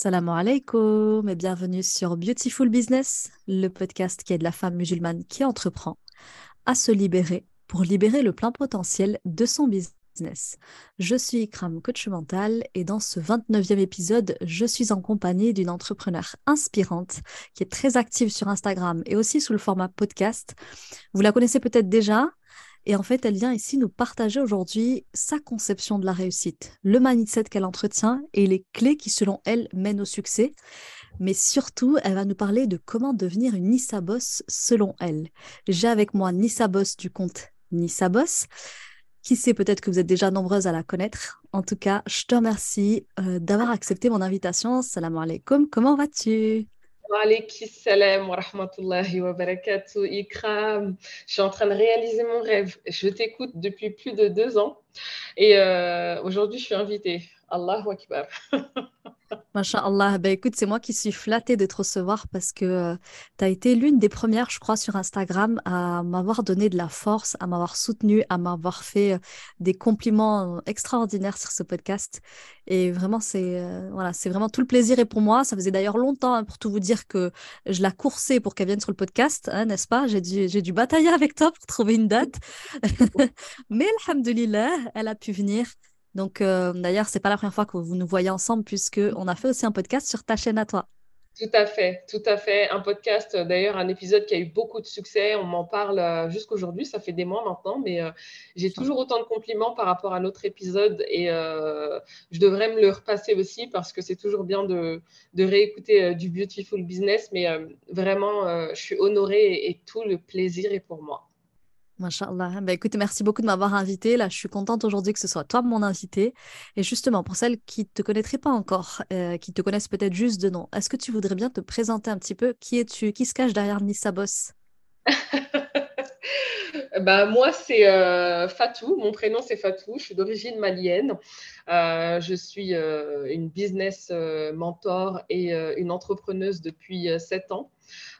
Salam alaikum et bienvenue sur Beautiful Business, le podcast qui aide la femme musulmane qui entreprend à se libérer pour libérer le plein potentiel de son business. Je suis Ikram, coach mental, et dans ce 29e épisode, je suis en compagnie d'une entrepreneure inspirante qui est très active sur Instagram et aussi sous le format podcast. Vous la connaissez peut-être déjà, et en fait, elle vient ici nous partager aujourd'hui sa conception de la réussite, le mindset qu'elle entretient et les clés qui, selon elle, mènent au succès. Mais surtout, elle va nous parler de comment devenir une Nissa Boss selon elle. J'ai avec moi Nissa Boss du compte Nissa Boss. Qui sait, peut-être que vous êtes déjà nombreuses à la connaître. En tout cas, je te remercie euh, d'avoir accepté mon invitation. Salam alaikum, comment vas-tu? Wa rahmatullahi wa barakatuh. Ikram, je suis en train de réaliser mon rêve. Je t'écoute depuis plus de deux ans et euh, aujourd'hui je suis invitée. Allahu Akbar. Masha'Allah. Ben, écoute, c'est moi qui suis flattée de te recevoir parce que euh, tu as été l'une des premières, je crois, sur Instagram à m'avoir donné de la force, à m'avoir soutenue, à m'avoir fait euh, des compliments extraordinaires sur ce podcast. Et vraiment, c'est euh, voilà, c'est vraiment tout le plaisir et pour moi. Ça faisait d'ailleurs longtemps, hein, pour tout vous dire, que je la coursais pour qu'elle vienne sur le podcast, hein, n'est-ce pas? J'ai dû, j'ai dû batailler avec toi pour trouver une date. Mais, alhamdulillah, elle a pu venir. Donc, euh, d'ailleurs, c'est pas la première fois que vous nous voyez ensemble, puisqu'on a fait aussi un podcast sur ta chaîne à toi. Tout à fait, tout à fait. Un podcast, euh, d'ailleurs, un épisode qui a eu beaucoup de succès. On m'en parle euh, jusqu'aujourd'hui, ça fait des mois maintenant, mais j'ai toujours autant de compliments par rapport à l'autre épisode et je devrais me le repasser aussi parce que c'est toujours bien de, réécouter du Beautiful Business, mais vraiment, je suis honorée et tout le plaisir est pour moi. Masha'Allah. Bah, écoute, merci beaucoup de m'avoir invité. Là, je suis contente aujourd'hui que ce soit toi mon invité. Et justement, pour celles qui ne te connaîtraient pas encore, euh, qui te connaissent peut-être juste de nom, est-ce que tu voudrais bien te présenter un petit peu? Qui es-tu? Qui se cache derrière Nissa Boss? bah, moi, c'est euh, Fatou. Mon prénom, c'est Fatou. Je suis d'origine malienne. Euh, je suis une business mentor et une entrepreneuse depuis sept ans.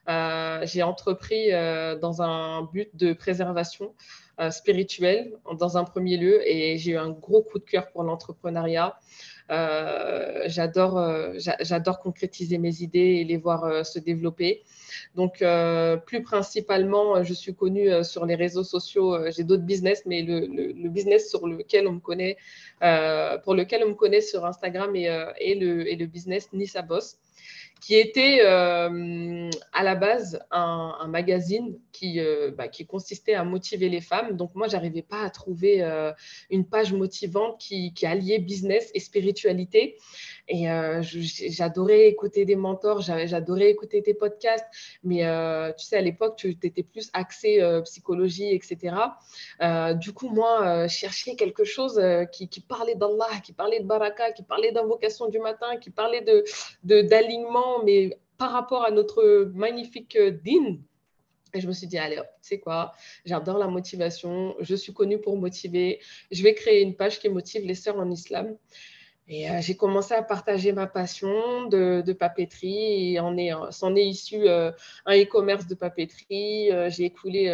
Euh, j'ai entrepris euh, dans un but de préservation euh, spirituelle dans un premier lieu et j'ai eu un gros coup de cœur pour l'entrepreneuriat. J'adore, j'adore concrétiser mes idées et les voir se développer. Donc, plus principalement, je suis connue sur les réseaux sociaux. J'ai d'autres business, mais le, business sur lequel on me connaît, pour lequel on me connaît sur Instagram est, le, et le business Nissa Boss qui était euh, à la base un, magazine qui, euh, bah, qui consistait à motiver les femmes. Donc moi, j'arrivais pas à trouver euh, une page motivante qui, alliait business et spiritualité. Et j'adorais écouter des mentors, j'adorais écouter tes podcasts. Mais tu sais, à l'époque, tu étais plus axé psychologie, etc. du coup, moi, je cherchais quelque chose qui, parlait d'Allah, qui parlait de baraka, qui parlait d'invocation du matin, qui parlait de d'alignement mais par rapport à notre magnifique euh, din. Et je me suis dit, allez, tu sais quoi, j'adore la motivation, je suis connue pour motiver, je vais créer une page qui motive les sœurs en islam. Et euh, j'ai commencé à partager ma passion de, papeterie. Et s'en est issu euh, un e-commerce de papeterie. j'ai écoulé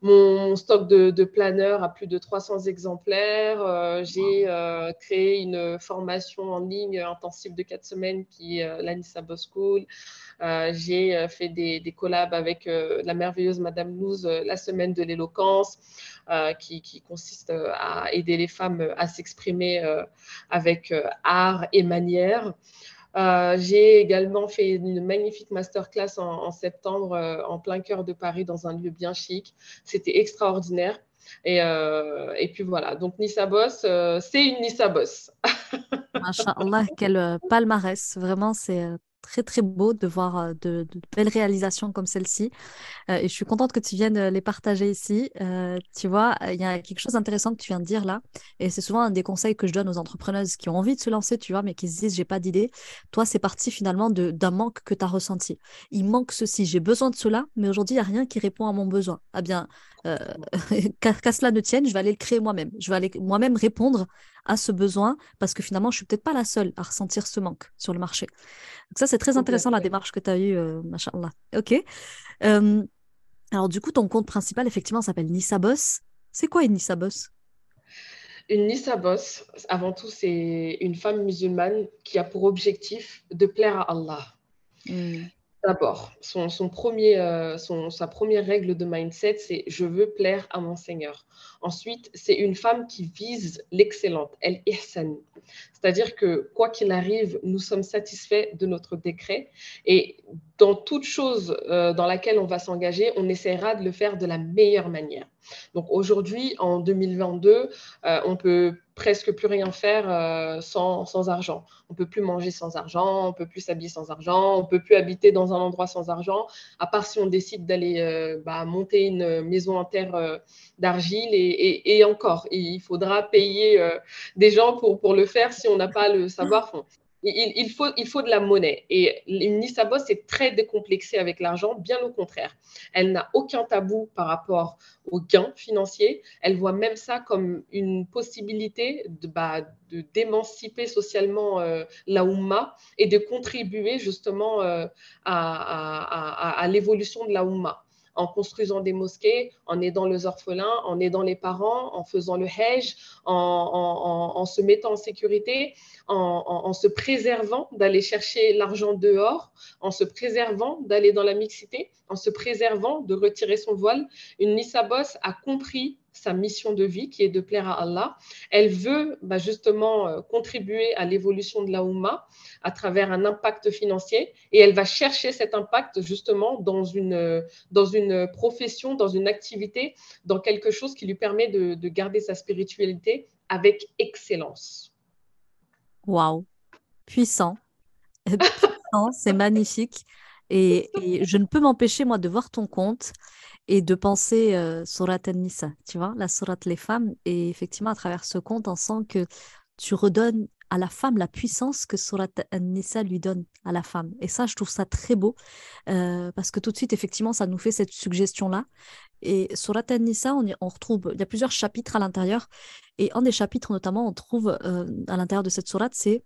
mon stock de, planeurs à plus de 300 exemplaires. Euh, j'ai euh, créé une formation en ligne intensive de 4 semaines qui est euh, l'Anissa Boss School. j'ai fait des, collabs avec la merveilleuse Madame Louz, la semaine de l'éloquence, qui, qui, consiste à aider les femmes à s'exprimer avec art et manière. Euh, j'ai également fait une magnifique masterclass en, en septembre euh, en plein cœur de Paris dans un lieu bien chic. C'était extraordinaire. Et, euh, puis voilà, donc Nissa Boss, c'est une Nissa Boss. Masha'Allah, quel palmarès. Vraiment, c'est très très beau de voir euh, de, belles réalisations comme celle-ci. Euh, et je suis contente que tu viennes euh, les partager ici. tu vois, il y a quelque chose d'intéressant que tu viens de dire là. Et c'est souvent un des conseils que je donne aux entrepreneuses qui ont envie de se lancer, tu vois, mais qui se disent j'ai pas d'idée. Toi, c'est parti finalement d'un manque que tu as ressenti. Il manque ceci, j'ai besoin de cela, mais aujourd'hui, il n'y a rien qui répond à mon besoin. Ah bien, qu'à cela ne tienne, je vais aller le créer moi-même. Je vais aller moi-même répondre à ce besoin parce que finalement, je suis peut-être pas la seule à ressentir ce manque sur le marché. Donc ça, c'est très intéressant la démarche que tu as eue, euh, machallah. Ok. Euh, alors du coup, ton compte principal, effectivement, s'appelle Nissa Boss. C'est quoi une Nissa Boss? Une Nissa Boss, avant tout, c'est une femme musulmane qui a pour objectif de plaire à Allah. Hmm. D'abord, son, premier, euh, sa première règle de mindset, c'est je veux plaire à mon Seigneur. Ensuite, c'est une femme qui vise l'excellente, elle ihsan. C'est-à-dire que quoi qu'il arrive, nous sommes satisfaits de notre décret et dans toute chose euh, dans laquelle on va s'engager, on essaiera de le faire de la meilleure manière. Donc aujourd'hui, en 2022, euh, on peut presque plus rien faire euh, sans, argent. On peut plus manger sans argent, on peut plus s'habiller sans argent, on peut plus habiter dans un endroit sans argent, à part si on décide d'aller bah, monter une maison en terre d'argile et, encore, il faudra payer des gens pour, pour le faire si on n'a pas le savoir-fond. Il, faut, il faut de la monnaie. Et Nissa Boss est très décomplexée avec l'argent, bien au contraire. Elle n'a aucun tabou par rapport aux gains financiers. Elle voit même ça comme une possibilité de, bah, de d'émanciper socialement euh, la Oumma et de contribuer justement euh, à, à, l'évolution de la Oumma en construisant des mosquées, en aidant les orphelins, en aidant les parents, en faisant le hajj, en, se mettant en sécurité, en, se préservant d'aller chercher l'argent dehors, en se préservant d'aller dans la mixité, en se préservant de retirer son voile. Une Nissa Boss a compris sa mission de vie qui est de plaire à Allah. Elle veut bah, justement euh, contribuer à l'évolution de la Oumma à travers un impact financier et elle va chercher cet impact justement dans une, dans une profession, dans une activité, dans quelque chose qui lui permet de, garder sa spiritualité avec excellence. Waouh, puissant. puissant, c'est magnifique. Et, je ne peux m'empêcher, moi, de voir ton compte et de penser euh, Surat An-Nisa, tu vois, la Surat les femmes. Et effectivement, à travers ce conte, on sent que tu redonnes à la femme la puissance que Surat An-Nisa lui donne à la femme. Et ça, je trouve ça très beau euh, parce que tout de suite, effectivement, ça nous fait cette suggestion-là. Et Surat An-Nisa, on, retrouve, il y a plusieurs chapitres à l'intérieur. Et un des chapitres, notamment, on trouve euh, à l'intérieur de cette sourate, c'est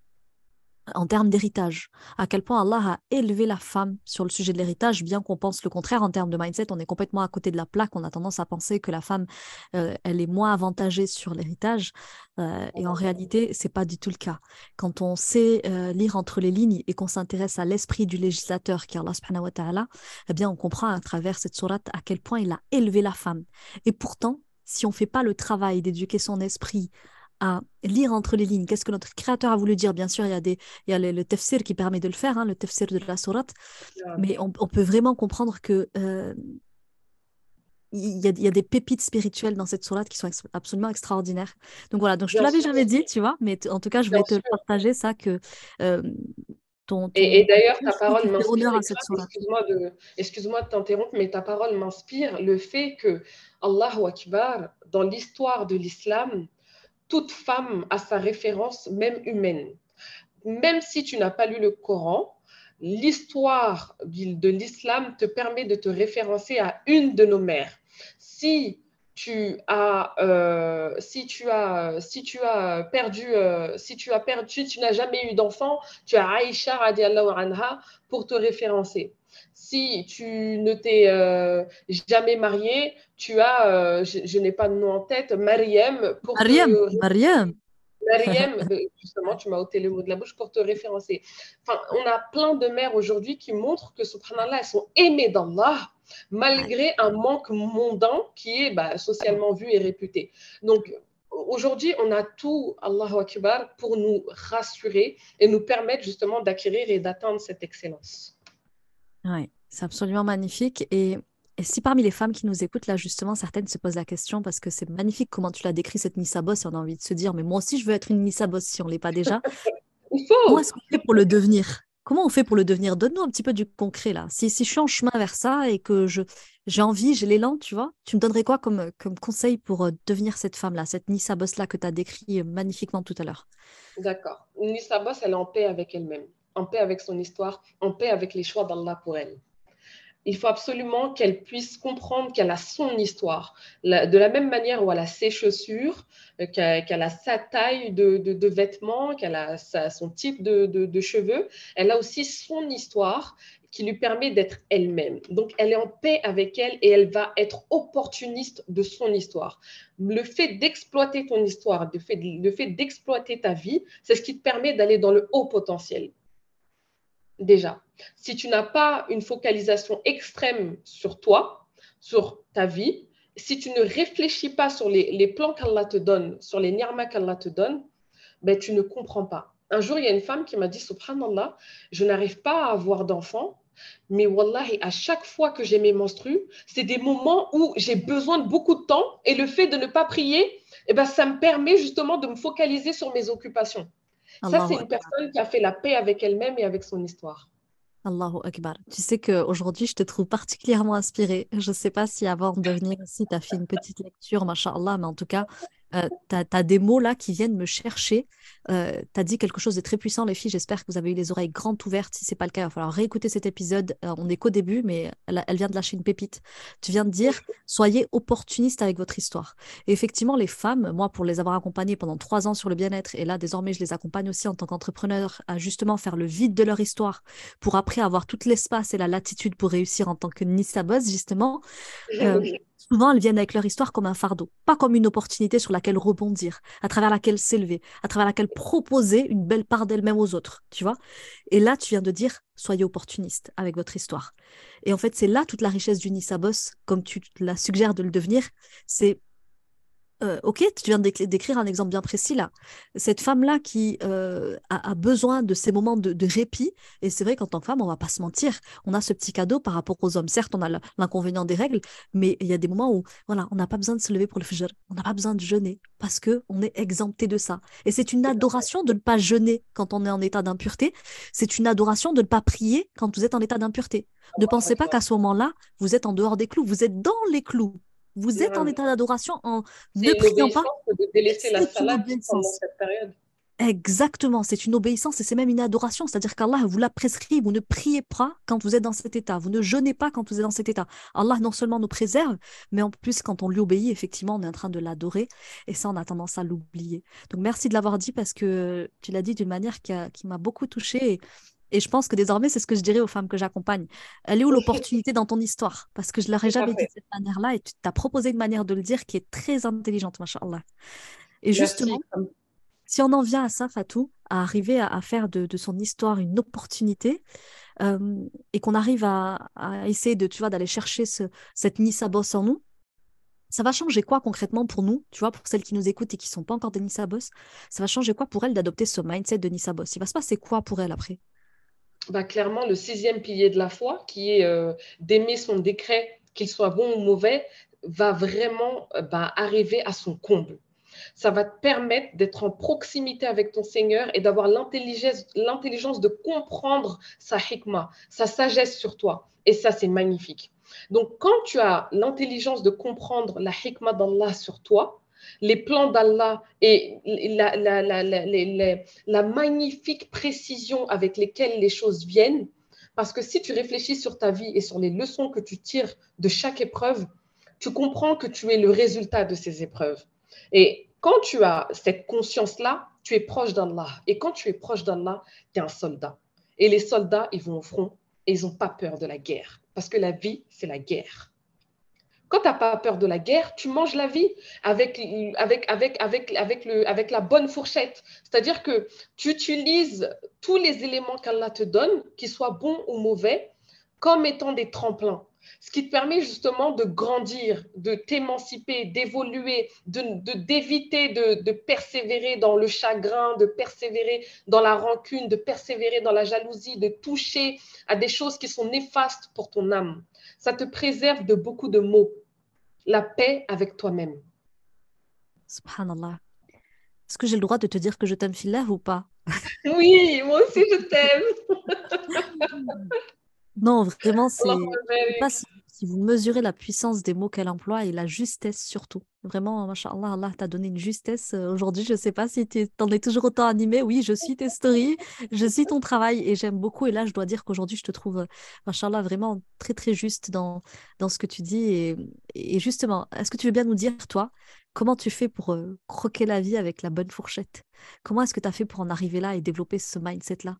en termes d'héritage, à quel point Allah a élevé la femme sur le sujet de l'héritage, bien qu'on pense le contraire en termes de mindset, on est complètement à côté de la plaque, on a tendance à penser que la femme, euh, elle est moins avantagée sur l'héritage, euh, et en réalité, c'est pas du tout le cas. Quand on sait euh, lire entre les lignes et qu'on s'intéresse à l'esprit du législateur, qui est Allah eh bien, on comprend à travers cette sourate à quel point il a élevé la femme. Et pourtant, si on fait pas le travail d'éduquer son esprit à lire entre les lignes. Qu'est-ce que notre créateur a voulu dire? Bien sûr, il y a, des, il y a le, tafsir qui permet de le faire, hein, le tafsir de la sourate, mais on, peut vraiment comprendre que euh, il y, a, il y, a, des pépites spirituelles dans cette sourate qui sont absolument extraordinaires. Donc voilà, donc je te l'avais jamais dit, tu vois, mais en tout cas, je vais te partager ça que euh, ton, Et, d'ailleurs, ta parole m'inspire. Excuse-moi de, excuse de t'interrompre, mais ta parole m'inspire le fait que Allahu Akbar, dans l'histoire de l'islam, toute femme a sa référence, même humaine. Même si tu n'as pas lu le Coran, l'histoire de l'islam te permet de te référencer à une de nos mères. Si tu as, perdu, si tu n'as jamais eu d'enfant, tu as Aïcha anha pour te référencer si tu ne t'es euh, jamais marié, tu as, euh, je, n'ai pas de nom en tête, Mariam. Pour Mariam, Mariam. Mariam, euh, justement, tu m'as ôté le mot de la bouche pour te référencer. Enfin, on a plein de mères aujourd'hui qui montrent que, subhanallah, elles sont aimées d'Allah, malgré un manque mondain qui est bah, socialement vu et réputé. Donc, aujourd'hui, on a tout, Allahu Akbar, pour nous rassurer et nous permettre justement d'acquérir et d'atteindre cette excellence. Oui, c'est absolument magnifique. Et, si parmi les femmes qui nous écoutent, là, justement, certaines se posent la question, parce que c'est magnifique comment tu l'as décrit, cette Nissa Boss, et on a envie de se dire, mais moi aussi, je veux être une Nissa Boss si on ne l'est pas déjà. Il faut. Comment est-ce qu'on fait pour le devenir? Comment on fait pour le devenir? Donne-nous un petit peu du concret, là. Si, si je suis en chemin vers ça et que je, j'ai envie, j'ai l'élan, tu vois, tu me donnerais quoi comme, comme conseil pour euh, devenir cette femme-là, cette Nissa Boss-là que tu as décrit euh, magnifiquement tout à l'heure? D'accord. Nissa Boss, elle est en paix avec elle-même en paix avec son histoire, en paix avec les choix d'Allah pour elle. il faut absolument qu'elle puisse comprendre qu'elle a son histoire. de la même manière où elle a ses chaussures, euh, qu'elle a sa taille de, vêtements, qu'elle a son type de, cheveux, elle a aussi son histoire qui lui permet d'être elle-même. Donc, elle est en paix avec elle et elle va être opportuniste de son histoire. Le fait d'exploiter ton histoire, le fait d'exploiter ta vie, c'est ce qui te permet d'aller dans le haut potentiel. Déjà, si tu n'as pas une focalisation extrême sur toi, sur ta vie, si tu ne réfléchis pas sur les, plans qu'Allah te donne, sur les nirmas qu'Allah te donne, ben, tu ne comprends pas. Un jour, il y a une femme qui m'a dit, subhanallah, je n'arrive pas à avoir d'enfants mais wallahi, à chaque fois que j'ai mes menstrues, c'est des moments où j'ai besoin de beaucoup de temps et le fait de ne pas prier, eh ben, ça me permet justement de me focaliser sur mes occupations. Ça, c'est une personne qui a fait la paix avec elle-même et avec son histoire. Allahu Akbar. Tu sais qu'aujourd'hui, je te trouve particulièrement inspirée. Je ne sais pas si avant de venir ici, tu as fait une petite lecture, machallah, mais en tout cas, euh, tu as, des mots là qui viennent me chercher. Euh, tu as dit quelque chose de très puissant, les filles. J'espère que vous avez eu les oreilles grandes ouvertes. Si ce n'est pas le cas, il va falloir réécouter cet épisode. Euh, on n'est qu'au début, mais elle, vient de lâcher une pépite. Tu viens de dire soyez opportuniste avec votre histoire. Et effectivement, les femmes, moi, pour les avoir accompagnées pendant trois ans sur le bien-être, et là, désormais, je les accompagne aussi en tant qu'entrepreneur à justement faire le vide de leur histoire pour après avoir tout l'espace et la latitude pour réussir en tant que Nissa Boss, justement souvent elles viennent avec leur histoire comme un fardeau, pas comme une opportunité sur laquelle rebondir, à travers laquelle s'élever, à travers laquelle proposer une belle part d'elle-même aux autres, tu vois. Et là, tu viens de dire, soyez opportuniste avec votre histoire. Et en fait, c'est là toute la richesse du Boss, comme tu la suggères de le devenir, c'est euh, ok, tu viens d'écrire un exemple bien précis là. Cette femme-là qui euh, a, besoin de ces moments de, répit, et c'est vrai qu'en tant que femme, on va pas se mentir, on a ce petit cadeau par rapport aux hommes. Certes, on a l'inconvénient des règles, mais il y a des moments où voilà, on n'a pas besoin de se lever pour le fajr, on n'a pas besoin de jeûner parce que on est exempté de ça. Et c'est une adoration de ne pas jeûner quand on est en état d'impureté. C'est une adoration de ne pas prier quand vous êtes en état d'impureté. Ne pensez pas qu'à ce moment-là, vous êtes en dehors des clous, vous êtes dans les clous. Vous êtes en état d'adoration en ne priant pas. de délaisser la salade pendant cette période. Exactement, c'est une obéissance et c'est même une adoration. C'est-à-dire qu'Allah vous l'a prescrit. Vous ne priez pas quand vous êtes dans cet état. Vous ne jeûnez pas quand vous êtes dans cet état. Allah non seulement nous préserve, mais en plus, quand on lui obéit, effectivement, on est en train de l'adorer. Et ça, on a tendance à l'oublier. Donc, merci de l'avoir dit parce que tu l'as dit d'une manière qui, qui m'a beaucoup touchée. Et je pense que désormais, c'est ce que je dirais aux femmes que j'accompagne. Elle est où l'opportunité dans ton histoire? Parce que je ne l'aurais jamais dit de cette manière-là et tu t'as proposé une manière de le dire qui est très intelligente, machallah. Et justement, si on en vient à ça, Fatou, à arriver à, faire de, son histoire une opportunité euh, et qu'on arrive à, essayer de, tu vois, d'aller chercher ce, cette Nissa Boss en nous, ça va changer quoi concrètement pour nous, tu vois, pour celles qui nous écoutent et qui ne sont pas encore des Nissa Boss Ça va changer quoi pour elles d'adopter ce mindset de Nissa Boss? Il va se passer quoi pour elles après? Bah, clairement le sixième pilier de la foi, qui est euh, d'aimer son décret, qu'il soit bon ou mauvais, va vraiment euh, bah, arriver à son comble. Ça va te permettre d'être en proximité avec ton Seigneur et d'avoir l'intelligence de comprendre sa hikmah, sa sagesse sur toi. Et ça, c'est magnifique. Donc, quand tu as l'intelligence de comprendre la hikmah d'Allah sur toi, les plans d'Allah et la, magnifique précision avec lesquelles les choses viennent. Parce que si tu réfléchis sur ta vie et sur les leçons que tu tires de chaque épreuve, tu comprends que tu es le résultat de ces épreuves. Et quand tu as cette conscience-là, tu es proche d'Allah. Et quand tu es proche d'Allah, tu es un soldat. Et les soldats, ils vont au front et ils n'ont pas peur de la guerre. Parce que la vie, c'est la guerre. Quand tu n'as pas peur de la guerre, tu manges la vie avec, avec, avec, avec, avec, le, avec la bonne fourchette. C'est-à-dire que tu utilises tous les éléments qu'Allah te donne, qu'ils soient bons ou mauvais, comme étant des tremplins. Ce qui te permet justement de grandir, de t'émanciper, d'évoluer, de, d'éviter de, de, persévérer dans le chagrin, de persévérer dans la rancune, de persévérer dans la jalousie, de toucher à des choses qui sont néfastes pour ton âme. Ça te préserve de beaucoup de maux la paix avec toi-même. Subhanallah. Est-ce que j'ai le droit de te dire que je t'aime fillah ou pas? Oui, moi aussi je t'aime. non, vraiment, c'est pas si, vous mesurez la puissance des mots qu'elle emploie et la justesse surtout. Vraiment, machallah, Allah t'a donné une justesse. Euh, aujourd'hui, je ne sais pas si tu en es toujours autant animé. Oui, je suis tes stories, je suis ton travail et j'aime beaucoup. Et là, je dois dire qu'aujourd'hui, je te trouve, euh, machallah, vraiment très, très juste dans, ce que tu dis. Et, et justement, est-ce que tu veux bien nous dire, toi, comment tu fais pour euh, croquer la vie avec la bonne fourchette? Comment est-ce que tu as fait pour en arriver là et développer ce mindset-là?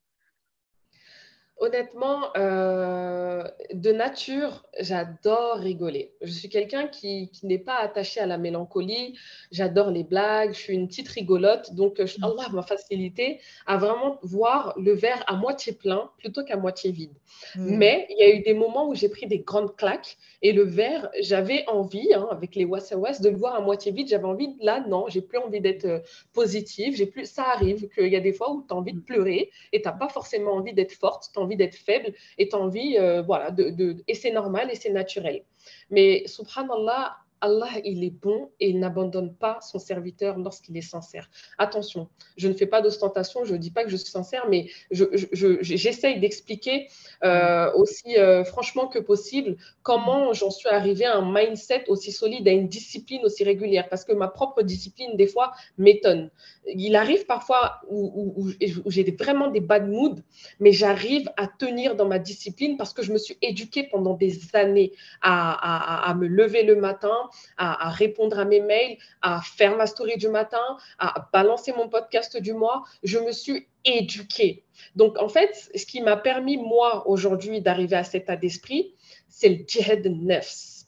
Honnêtement, euh, de nature, j'adore rigoler. Je suis quelqu'un qui, n'est pas attaché à la mélancolie. J'adore les blagues. Je suis une petite rigolote. Donc, euh, mm. Allah m'a facilité à vraiment voir le verre à moitié plein plutôt qu'à moitié vide. Mm. Mais il y a eu des moments où j'ai pris des grandes claques et le verre, j'avais envie, hein, avec les was de le voir à moitié vide. J'avais envie, là, non, j'ai plus envie d'être euh, positive. J'ai plus, ça arrive qu'il y a des fois où tu as envie de mm. pleurer et tu n'as pas forcément envie d'être forte. Tu as d'être faible et envie, euh, voilà, de, et c'est normal et c'est naturel. Mais subhanallah, Allah, il est bon et il n'abandonne pas son serviteur lorsqu'il est sincère. Attention, je ne fais pas d'ostentation, je ne dis pas que je suis sincère, mais j'essaye d'expliquer euh, aussi euh, franchement que possible comment j'en suis arrivée à un mindset aussi solide, à une discipline aussi régulière, parce que ma propre discipline, des fois, m'étonne. Il arrive parfois où, j'ai vraiment des bad moods, mais j'arrive à tenir dans ma discipline parce que je me suis éduquée pendant des années à, à me lever le matin, à, répondre à mes mails, à faire ma story du matin, à balancer mon podcast du mois. Je me suis éduquée. Donc, en fait, ce qui m'a permis, moi, aujourd'hui, d'arriver à cet état d'esprit, c'est le djihad nefs.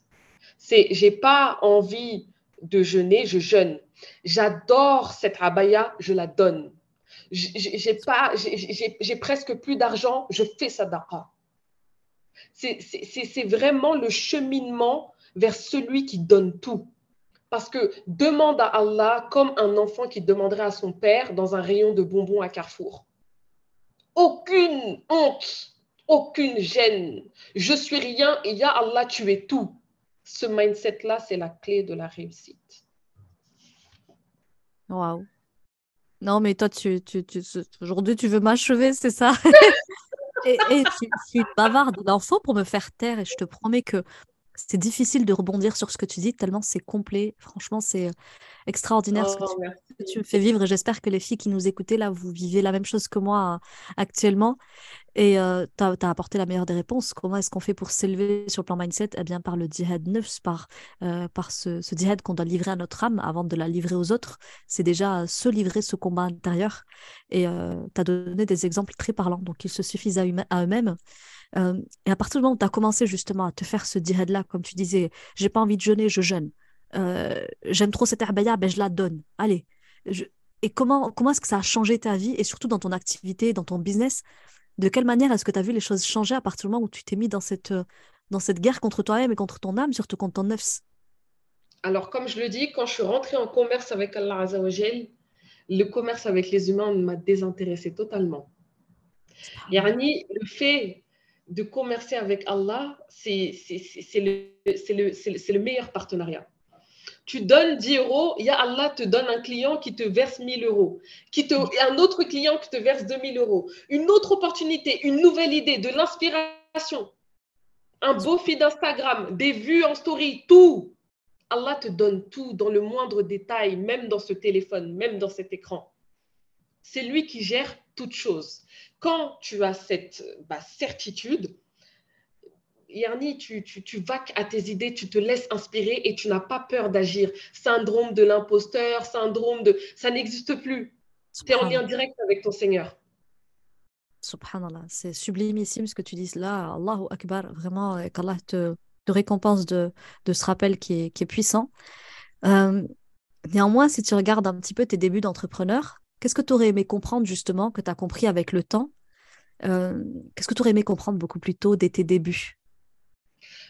C'est, j'ai pas envie de jeûner, je jeûne. J'adore cette abaya, je la donne. J'ai pas, j'ai presque plus d'argent, je fais sadaqa. C'est vraiment le cheminement vers celui qui donne tout. Parce que demande à Allah comme un enfant qui demanderait à son père dans un rayon de bonbons à Carrefour. Aucune honte, aucune gêne. Je suis rien et ya Allah, tu es tout. Ce mindset-là, c'est la clé de la réussite. Waouh. Non, mais toi, tu, tu, tu aujourd'hui, tu veux m'achever, c'est ça? Et, et tu, tu bavardes d'infos pour me faire taire et je te promets que c'est difficile de rebondir sur ce que tu dis, tellement c'est complet. Franchement, c'est extraordinaire ce que oh, tu, me fais vivre. Et j'espère que les filles qui nous écoutaient, là, vous vivez la même chose que moi euh, actuellement. Et euh, tu as, apporté la meilleure des réponses. Comment est-ce qu'on fait pour s'élever sur le plan mindset? Eh bien, par le djihad neuf, par, euh, par ce, ce djihad qu'on doit livrer à notre âme avant de la livrer aux autres. C'est déjà se livrer ce combat intérieur. Et tu as donné des exemples très parlants. Donc, ils se suffisent à, à eux-mêmes. Euh, et à partir du moment où tu as commencé justement à te faire ce djihad-là, comme tu disais, j'ai pas envie de jeûner, je jeûne. Euh, j'aime trop cette herbaya, ben je la donne. Allez. Et comment, comment est-ce que ça a changé ta vie et surtout dans ton activité, dans ton business? De quelle manière est-ce que tu as vu les choses changer à partir du moment où tu t'es mis dans cette, dans cette guerre contre toi-même et contre ton âme, surtout contre ton nefs? Alors, comme je le dis, quand je suis rentrée en commerce avec Allah Azzawajal, le commerce avec les humains m'a désintéressé totalement. Yani, le fait de commercer avec Allah, c'est le, le, le, meilleur partenariat. Tu donnes 10 euros, ya Allah te donne un client qui te verse 1000 euros, qui te, un autre client qui te verse 2000 euros, une autre opportunité, une nouvelle idée, de l'inspiration, un beau feed d'Instagram, des vues en story, tout. Allah te donne tout dans le moindre détail, même dans ce téléphone, même dans cet écran. C'est lui qui gère toutes choses quand tu as cette bah, certitude, Yarni, tu, tu, tu vaques à tes idées, tu te laisses inspirer et tu n'as pas peur d'agir. Syndrome de l'imposteur, syndrome de... Ça n'existe plus. Tu es en lien direct avec ton Seigneur. Subhanallah, c'est sublimissime ce que tu dis là. Allahu Akbar, vraiment, euh, qu'Allah te, te, récompense de, de, ce rappel qui est, qui est puissant. Euh, néanmoins, si tu regardes un petit peu tes débuts d'entrepreneur, Qu'est-ce que tu aurais aimé comprendre justement, que tu as compris avec le temps euh, Qu'est-ce que tu aurais aimé comprendre beaucoup plus tôt dès tes débuts?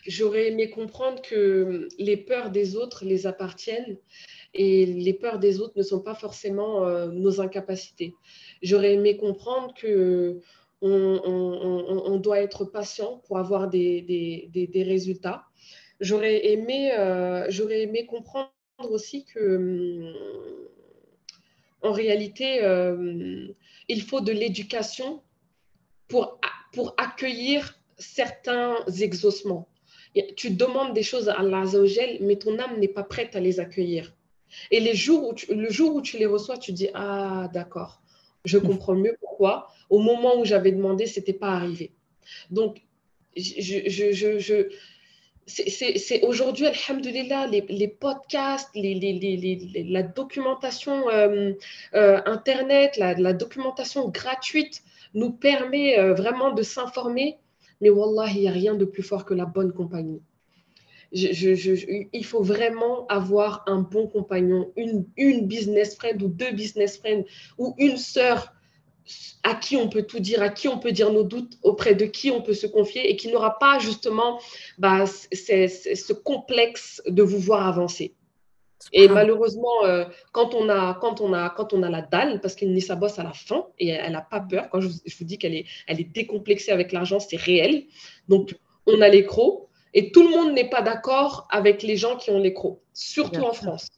J'aurais aimé comprendre que les peurs des autres les appartiennent et les peurs des autres ne sont pas forcément euh, nos incapacités. J'aurais aimé comprendre que on, doit être patient pour avoir des, résultats. J'aurais aimé, euh, j'aurais aimé comprendre aussi que hum, en réalité, euh, il faut de l'éducation pour, pour accueillir certains exaucements. tu demandes des choses à Allah mais ton âme n'est pas prête à les accueillir. Et les jours où le jour où tu les reçois, tu dis Ah, d'accord, je comprends mieux pourquoi. Au moment où j'avais demandé, ce n'était pas arrivé. Donc, je, je, je, c'est aujourd'hui, alhamdulillah, les, les podcasts, la documentation euh, euh, Internet, la, la, documentation gratuite nous permet euh, vraiment de s'informer. Mais wallah, il n'y a rien de plus fort que la bonne compagnie. il faut vraiment avoir un bon compagnon, une, une business friend ou deux business friends ou une sœur à qui on peut tout dire, à qui on peut dire nos doutes, auprès de qui on peut se confier et qui n'aura pas justement bah, ce complexe de vous voir avancer. Et malheureusement, euh, quand, on a, quand, on a, quand on a la dalle, parce qu'une sa bosse à la fin, et elle n'a pas peur, quand je vous, dis qu'elle est, elle est décomplexée avec l'argent, c'est réel. Donc, on a l'écro, et tout le monde n'est pas d'accord avec les gens qui ont l'écro, surtout en France.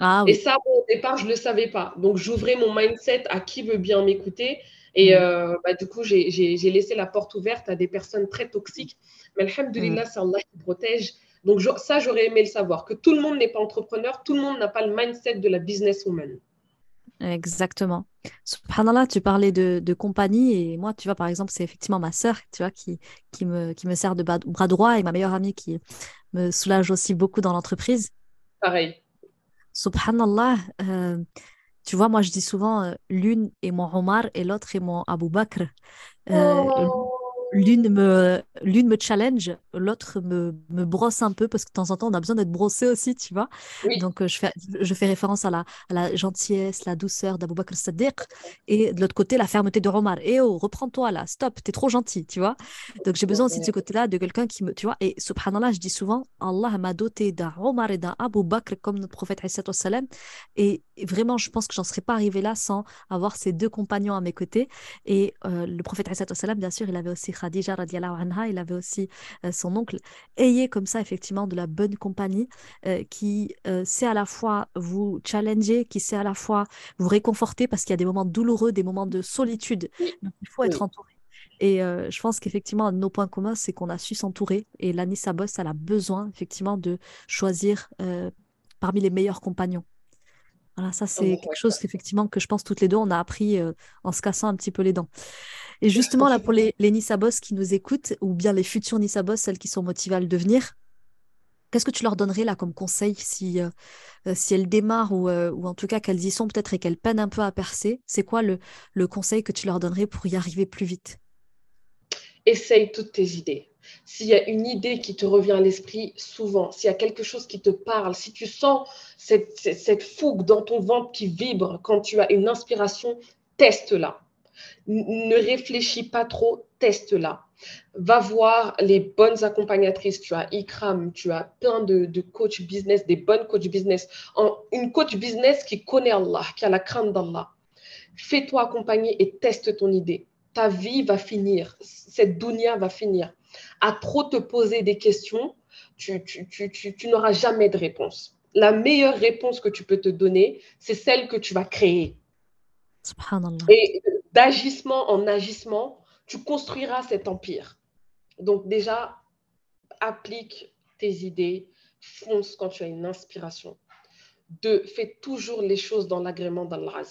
Ah et ça, au départ, je ne le savais pas. Donc, j'ouvrais mon mindset à qui veut bien m'écouter. Et mm. euh, bah, du coup, j'ai laissé la porte ouverte à des personnes très toxiques. Mais alhamdoulilah, mm. c'est Allah qui protège. Donc, ça, j'aurais aimé le savoir, que tout le monde n'est pas entrepreneur, tout le monde n'a pas le mindset de la businesswoman. Exactement. Subhanallah, tu parlais de, de, compagnie et moi, tu vois, par exemple, c'est effectivement ma sœur, tu vois, qui, qui, me, qui me sert de bras droit et ma meilleure amie qui me soulage aussi beaucoup dans l'entreprise. Pareil. Subhanallah, euh, tu vois, moi je dis souvent euh, l'une est mon Omar et l'autre est mon Abu Bakr. Euh, oh l'une me, l'une me challenge, l'autre me, me, brosse un peu parce que de temps en temps, on a besoin d'être brossé aussi, tu vois. Donc, euh, je, fais, je fais référence à la, à la gentillesse, la douceur d'Abou Bakr Sadiq et de l'autre côté, la fermeté de Omar. Eh oh, reprends-toi là, stop, t'es trop gentil, tu vois. Donc, j'ai besoin aussi de ce côté-là, de quelqu'un qui me, tu vois. Et subhanallah, je dis souvent, Allah m'a doté d'un Omar et d'un Abu Bakr comme notre prophète salam. Et vraiment, je pense que j'en serais pas arrivé là sans avoir ces deux compagnons à mes côtés. Et euh, le prophète salam, bien sûr, il avait aussi Khadija anha, il avait aussi euh, son oncle. Ayez comme ça effectivement de la bonne compagnie euh, qui euh, sait à la fois vous challenger, qui sait à la fois vous réconforter parce qu'il y a des moments douloureux, des moments de solitude. il faut être entouré. Et je pense qu'effectivement, nos points communs, c'est qu'on a su s'entourer. Et l'Anissa Boss, elle a besoin effectivement de choisir parmi les meilleurs compagnons. Voilà, ça c'est quelque chose qu'effectivement que je pense toutes les deux on a appris en se cassant un petit peu les dents. Et justement, là, pour les, les Nissabos qui nous écoutent, ou bien les futurs Nissabos, celles qui sont motivées à le devenir, qu'est-ce que tu leur donnerais là comme conseil si, euh, euh, si elles démarrent ou, euh, ou en tout cas qu'elles y sont peut-être et qu'elles peinent un peu à percer C'est quoi le, le conseil que tu leur donnerais pour y arriver plus vite? Essaye toutes tes idées. S'il y a une idée qui te revient à l'esprit souvent, s'il y a quelque chose qui te parle, si tu sens cette, cette fougue dans ton ventre qui vibre quand tu as une inspiration, teste-la ne réfléchis pas trop, teste-la. Va voir les bonnes accompagnatrices. Tu as Ikram, tu as plein de, de coach business, des bonnes coach business. une coach business qui connaît Allah, qui a la crainte d'Allah. Fais-toi accompagner et teste ton idée. Ta vie va finir, cette dunya va finir. À trop te poser des questions, tu, tu n'auras jamais de réponse. La meilleure réponse que tu peux te donner, c'est celle que tu vas créer. Et d'agissement en agissement, tu construiras cet empire. Donc déjà, applique tes idées, fonce quand tu as une inspiration. Deux, fais toujours les choses dans l'agrément d'Allah.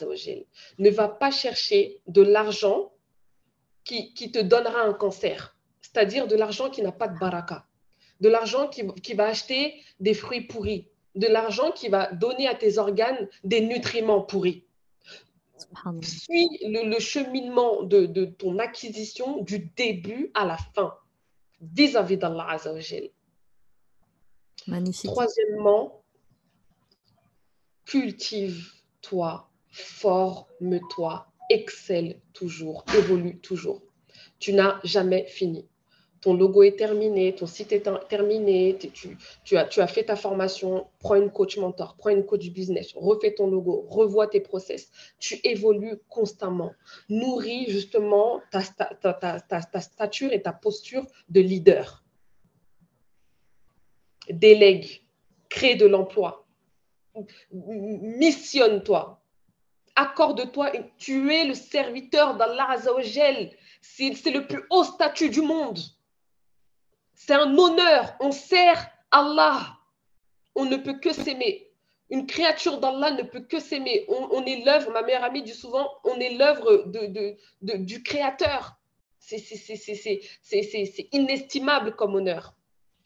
Ne va pas chercher de l'argent qui, qui, te donnera un cancer, c'est-à-dire de l'argent qui n'a pas de baraka, de l'argent qui, qui va acheter des fruits pourris, de l'argent qui va donner à tes organes des nutriments pourris. Suis le, cheminement de, ton acquisition du début à la fin, vis-à-vis d'Allah Azzawajal. Magnifique. Troisièmement, cultive-toi, forme-toi, excelle toujours, évolue toujours. Tu n'as jamais fini ton logo est terminé, ton site est terminé, tu, as, fait ta formation, prends une coach mentor, prends une coach business, refais ton logo, revois tes process. Tu évolues constamment. Nourris justement ta, ta, stature et ta posture de leader. Délègue, crée de l'emploi, missionne-toi, accorde-toi, tu es le serviteur d'Allah Azzawajal. C'est le plus haut statut du monde C'est un honneur. On sert Allah. On ne peut que s'aimer. Une créature d'Allah ne peut que s'aimer. On, est l'œuvre, ma meilleure amie dit souvent, on est l'œuvre du Créateur. C'est inestimable comme honneur.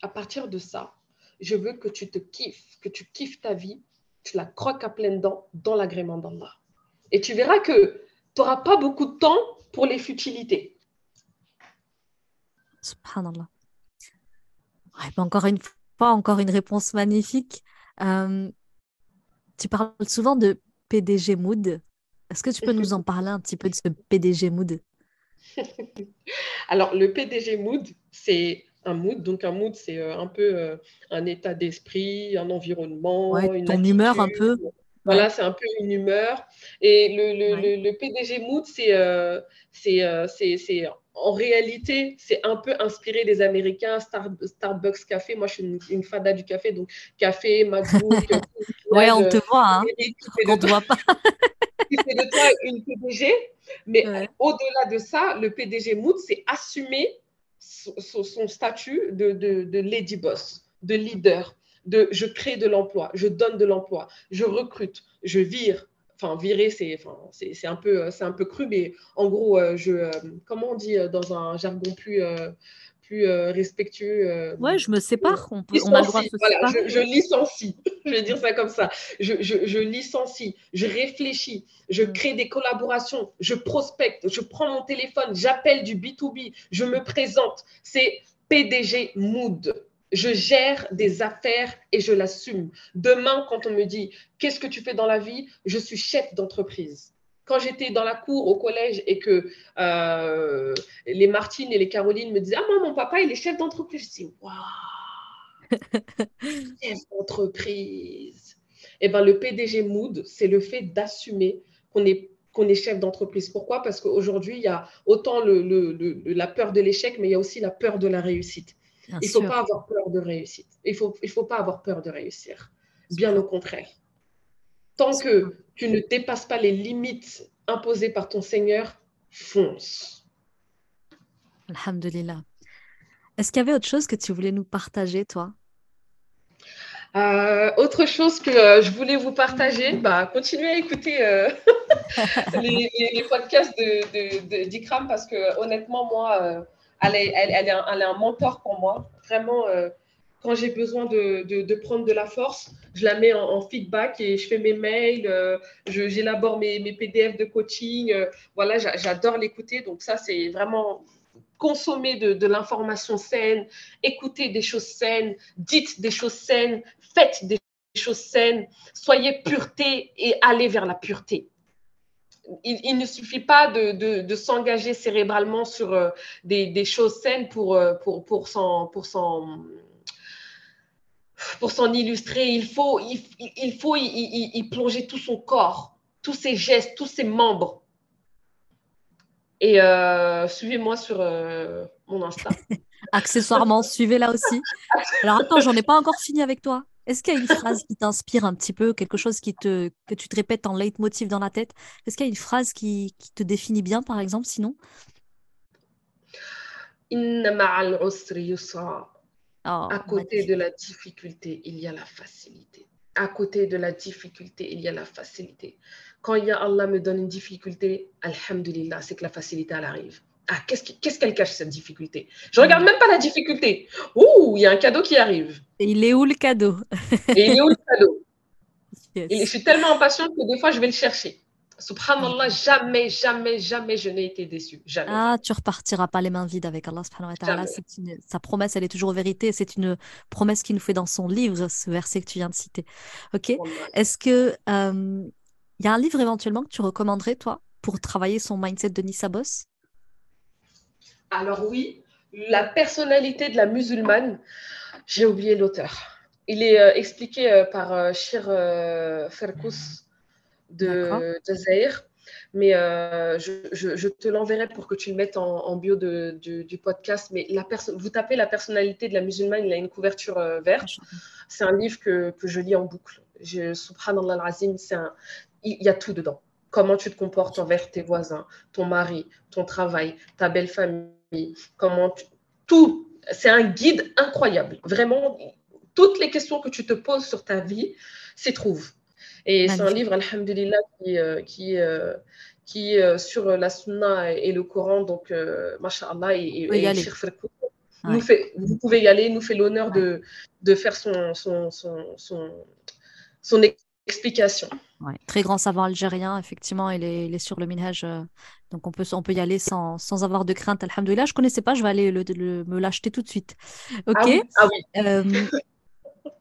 À partir de ça, je veux que tu te kiffes, que tu kiffes ta vie, tu la croques à pleines dents dans l'agrément d'Allah. Et tu verras que tu n'auras pas beaucoup de temps pour les futilités. Subhanallah. Encore une fois, encore une réponse magnifique. Euh, tu parles souvent de PDG Mood. Est-ce que tu peux nous en parler un petit peu de ce PDG Mood? Alors, le PDG Mood, c'est un mood. Donc, un mood, c'est euh, un peu euh, un état d'esprit, un environnement. une ton humeur un peu. Voilà, c'est un peu une humeur. Et le, le, le, PDG Mood, c'est euh, c'est en réalité, c'est un peu inspiré des Américains, Starbucks Café. Moi, je suis une, fada du café, donc café, MacBook. ouais, on te voit, hein. on te voit pas. c'est de toi une PDG. Mais au-delà de ça, le PDG Mood, c'est assumer son, statut de, de, de lady boss, de leader, de je crée de l'emploi, je donne de l'emploi, je recrute, je vire. Enfin, virer, c'est enfin, un, peu, un peu cru, mais en gros, euh, je, euh, comment on dit euh, dans un jargon plus, plus respectueux. Ouais, je me sépare. On, peut, on a le droit de se voilà, séparer. Je, je, licencie. je vais dire ça comme ça. Je, je, je, licencie. Je réfléchis. Je crée des collaborations. Je prospecte. Je prends mon téléphone. J'appelle du B2B. Je me présente. C'est PDG Mood. Je gère des affaires et je l'assume. Demain, quand on me dit qu'est-ce que tu fais dans la vie, je suis chef d'entreprise quand j'étais dans la cour au collège et que euh, les Martine et les Caroline me disaient Ah, moi, mon papa, il est chef d'entreprise. Je dis Waouh Chef d'entreprise Eh bien, le PDG Mood, c'est le fait d'assumer qu'on est qu'on est chef d'entreprise. Pourquoi? Parce qu'aujourd'hui, il y a autant le, le, la peur de l'échec, mais il y a aussi la peur de la réussite. Il ne faut pas avoir peur de réussite. Il ne faut, il faut pas avoir peur de réussir. Bien au contraire. Tant que tu ne dépasses pas les limites imposées par ton Seigneur, fonce. Alhamdulillah. Est-ce qu'il y avait autre chose que tu voulais nous partager, toi? Euh, autre chose que euh, je voulais vous partager, bah, continuez à écouter euh, les, podcasts d'Ikram de, parce que honnêtement, moi, elle est, un, mentor pour moi. Vraiment, quand j'ai besoin de, prendre de la force, je la mets en, feedback et je fais mes mails, euh, j'élabore mes, PDF de coaching. Euh, voilà, j'adore l'écouter. Donc ça, c'est vraiment consommer de l'information saine, écouter des choses saines, dites des choses saines, faites des choses saines, soyez pureté et allez vers la pureté. Il, ne suffit pas de, s'engager cérébralement sur euh, des, choses saines pour, pour, s'en illustrer, il faut, y, plonger tout son corps, tous ses gestes, tous ses membres. Et euh, suivez-moi sur euh, mon Insta. Accessoirement, suivez-la aussi. Alors attends, j'en ai pas encore fini avec toi. Est-ce qu'il y a une phrase qui t'inspire un petit peu, quelque chose qui te, que tu te répètes en leitmotiv dans la tête? Est-ce qu'il y a une phrase qui, qui te définit bien, par exemple, sinon? Oh, à côté de la difficulté, il y a la facilité. À côté de la difficulté, il y a la facilité. Quand il y a Allah me donne une difficulté, Alhamdulillah, c'est que la facilité, elle arrive. Ah, qu'est-ce qu'elle cache, cette difficulté? Je ne regarde même pas la difficulté. Ouh, il y a un cadeau qui arrive. Et il est où le cadeau? Et il est où le cadeau? Et je suis tellement impatiente que des fois, je vais le chercher. Subhanallah, jamais, jamais, jamais je n'ai été déçue. Jamais. Ah, tu repartiras pas les mains vides avec Allah subhanahu wa ta'ala. Sa promesse, elle est toujours vérité. C'est une promesse qu'il nous fait dans son livre, ce verset que tu viens de citer. Ok. Est-ce que il euh, y a un livre éventuellement que tu recommanderais, toi, pour travailler son mindset de Nissa Boss? Alors oui, la personnalité de la musulmane, j'ai oublié l'auteur. Il est euh, expliqué euh, par Shir Ferkous de, de Mais euh, je, te l'enverrai pour que tu le mettes en, bio de, du, podcast. Mais la vous tapez la personnalité de la musulmane, il a une couverture euh, verte. C'est un livre que, que, je lis en boucle. Je, Subhanallah al-Azim, il y a tout dedans. Comment tu te comportes envers tes voisins, ton mari, ton travail, ta belle famille, comment tout, c'est un guide incroyable. Vraiment, toutes les questions que tu te poses sur ta vie s'y trouvent. Et c'est un livre, Alhamdulillah, qui, euh, qui, euh, qui euh, sur la Sunna et le Coran. Donc, Masha'Allah, et, et, et nous fait, vous pouvez y aller, nous fait l'honneur de, de faire son, son, son, son, son explication. Ouais. Très grand savant algérien, effectivement, il est, il est sur le minhaj. donc, on peut, on peut y aller sans, sans avoir de crainte. Alhamdulillah, je ne connaissais pas, je vais aller le, le, me l'acheter tout de suite. Ok. Ah oui. Ah oui. Euh,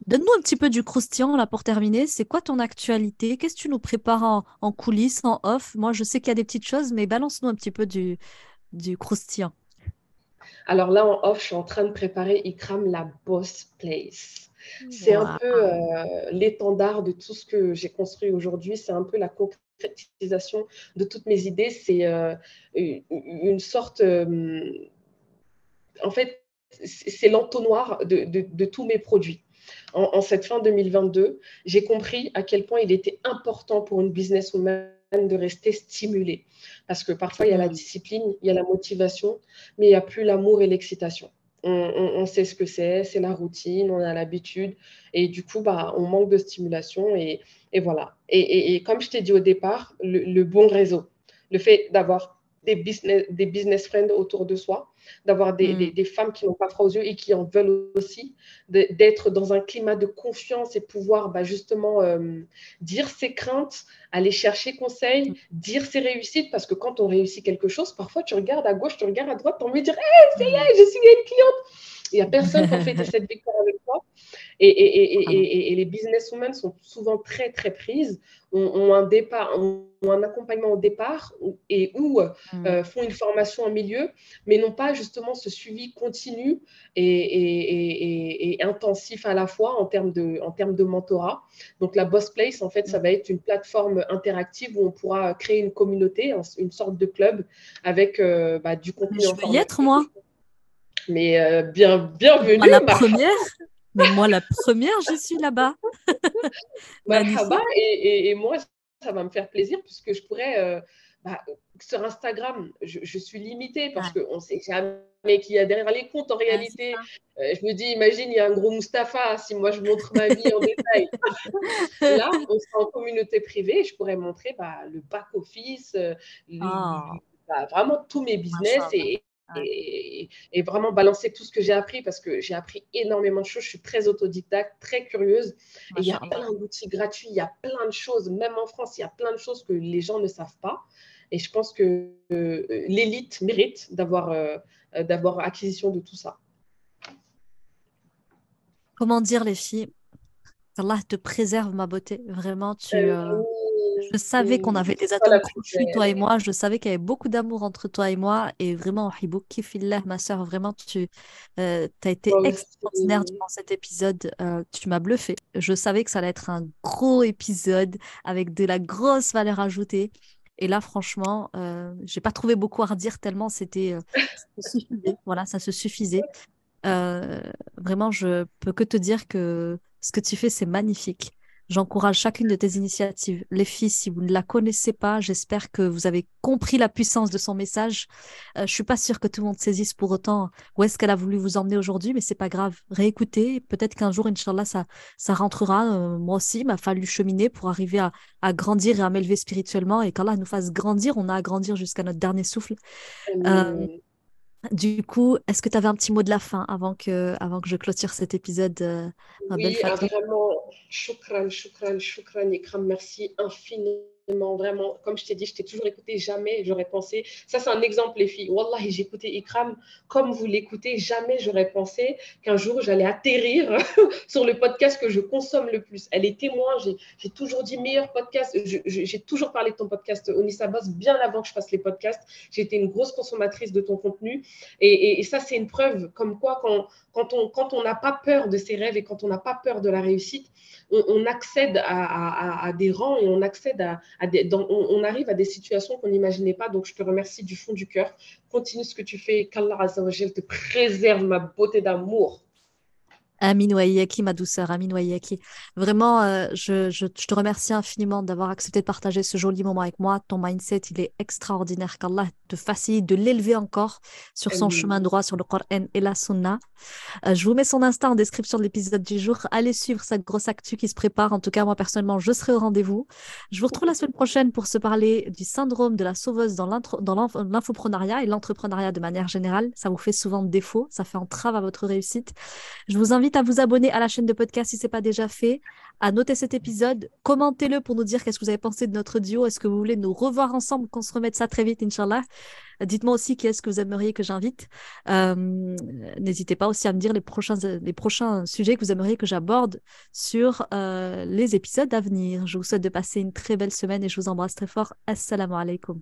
Donne-nous un petit peu du croustillant là pour terminer. C'est quoi ton actualité? Qu'est-ce que tu nous prépares en, en, coulisses, en off? Moi, je sais qu'il y a des petites choses, mais balance-nous un petit peu du, du croustillant. Alors là, en off, je suis en train de préparer Ikram la Boss Place. C'est wow. un peu euh, l'étendard de tout ce que j'ai construit aujourd'hui. C'est un peu la concrétisation de toutes mes idées. C'est euh, une sorte. Euh, en fait, c'est l'entonnoir de, de, de, tous mes produits. En, en cette fin 2022, j'ai compris à quel point il était important pour une businesswoman de rester stimulée. Parce que parfois, il y a la discipline, il y a la motivation, mais il n'y a plus l'amour et l'excitation. On, sait ce que c'est, c'est la routine, on a l'habitude. Et du coup, bah, on manque de stimulation. Et, et voilà. Et, et, comme je t'ai dit au départ, le bon réseau, le fait d'avoir des business, des business friends autour de soi, d'avoir des, mm. des, des, femmes qui n'ont pas froid aux yeux et qui en veulent aussi, d'être dans un climat de confiance et pouvoir bah, justement euh, dire ses craintes, aller chercher conseil, mm. dire ses réussites, parce que quand on réussit quelque chose, parfois tu regardes à gauche, tu regardes à droite, tu as envie de dire hey, ça y est, je suis une cliente. Il n'y a personne qui a fait cette victoire avec toi. Et, et, et, et, et les businesswomen sont souvent très, très prises, ont, ont un départ, ont un accompagnement au départ et ou mmh. euh, font une formation en milieu, mais n'ont pas justement ce suivi continu et, intensif à la fois en termes, de, en termes de mentorat. Donc la Boss Place, en fait, ça va être une plateforme interactive où on pourra créer une communauté, une sorte de club avec euh, bah, du contenu. Je veux y être, moi? Mais euh, bien, bienvenue. Bah, la première mais moi, la première, je suis là-bas. Et, et, et, moi, ça va me faire plaisir puisque je pourrais, euh, bah, sur Instagram, je, je, suis limitée parce ouais. qu'on ne sait jamais qui y a derrière les comptes en réalité. Euh, je me dis, imagine, il y a un gros Mustapha si moi je montre ma vie en détail. Là, on sera en communauté privée, je pourrais montrer bah, le back-office, oh. bah, vraiment tous mes business et, et, et, vraiment balancer tout ce que j'ai appris parce que j'ai appris énormément de choses. Je suis très autodidacte, très curieuse. Et il y a plein d'outils gratuits, il y a plein de choses. Même en France, il y a plein de choses que les gens ne savent pas. Et je pense que euh, l'élite mérite d'avoir euh, d'avoir acquisition de tout ça. Comment dire, les filles? Allah te préserve ma beauté. Vraiment, tu. Euh, je savais qu'on avait des atomes crochus, toi et moi. Je savais qu'il y avait beaucoup d'amour entre toi et moi. Et vraiment, Hibou Kifillah, ma soeur, vraiment, tu euh, as été oh, extraordinaire durant cet épisode. Euh, tu m'as bluffé. Je savais que ça allait être un gros épisode avec de la grosse valeur ajoutée. Et là, franchement, euh, j'ai pas trouvé beaucoup à redire tellement c'était, euh. Voilà, ça se suffisait. Euh, vraiment, je peux que te dire que ce que tu fais, c'est magnifique. J'encourage chacune de tes initiatives. Les filles, si vous ne la connaissez pas, j'espère que vous avez compris la puissance de son message. Euh, je suis pas sûre que tout le monde saisisse pour autant où est-ce qu'elle a voulu vous emmener aujourd'hui, mais c'est pas grave. Réécoutez. Peut-être qu'un jour, Inch'Allah, ça, ça rentrera. Euh, moi aussi, il m'a fallu cheminer pour arriver à, à grandir et à m'élever spirituellement et qu'Allah nous fasse grandir. On a à grandir jusqu'à notre dernier souffle. Euh, du coup, est-ce que tu avais un petit mot de la fin avant que, avant que je clôture cet épisode euh, Oui, ah, vraiment, shukran, shukran, shukran, Ikram, merci infiniment vraiment, comme je t'ai dit, je t'ai toujours écouté, jamais j'aurais pensé. Ça, c'est un exemple, les filles. Wallahi, écouté Ikram comme vous l'écoutez. Jamais j'aurais pensé qu'un jour j'allais atterrir sur le podcast que je consomme le plus. Elle est témoin. J'ai toujours dit meilleur podcast. J'ai toujours parlé de ton podcast, Onissa Boss, bien avant que je fasse les podcasts. Été une grosse consommatrice de ton contenu. Et, et, ça, c'est une preuve comme quoi, quand, quand on quand n'a pas peur de ses rêves et quand on n'a pas peur de la réussite, on, on accède à, des rangs et on accède à, on, arrive à des situations qu'on n'imaginait pas. Donc, je te remercie du fond du cœur. Continue ce que tu fais. Qu'Allah te préserve ma beauté d'amour. Amin Wayaki, ma douceur, Amin Wayaki. Vraiment, euh, je, je, te remercie infiniment d'avoir accepté de partager ce joli moment avec moi. Ton mindset, il est extraordinaire. Qu'Allah te facilite de l'élever encore sur son chemin droit, sur le Coran et la Sunna. Euh, je vous mets son Insta en description de l'épisode du jour. Allez suivre cette grosse actu qui se prépare. En tout cas, moi, personnellement, je serai au rendez-vous. Je vous retrouve la semaine prochaine pour se parler du syndrome de la sauveuse dans l'infoprenariat et l'entrepreneuriat de manière générale. Ça vous fait souvent défaut, ça fait entrave à votre réussite. Je vous à vous abonner à la chaîne de podcast si ce n'est pas déjà fait, à noter cet épisode, commentez-le pour nous dire qu'est-ce que vous avez pensé de notre duo. Est-ce que vous voulez nous revoir ensemble, qu'on se remette ça très vite, Inch'Allah Dites-moi aussi qui est-ce que vous aimeriez que j'invite. Euh, n'hésitez pas aussi à me dire les prochains, les prochains sujets que vous aimeriez que j'aborde sur euh, les épisodes à venir. Je vous souhaite de passer une très belle semaine et je vous embrasse très fort. Assalamu alaikum.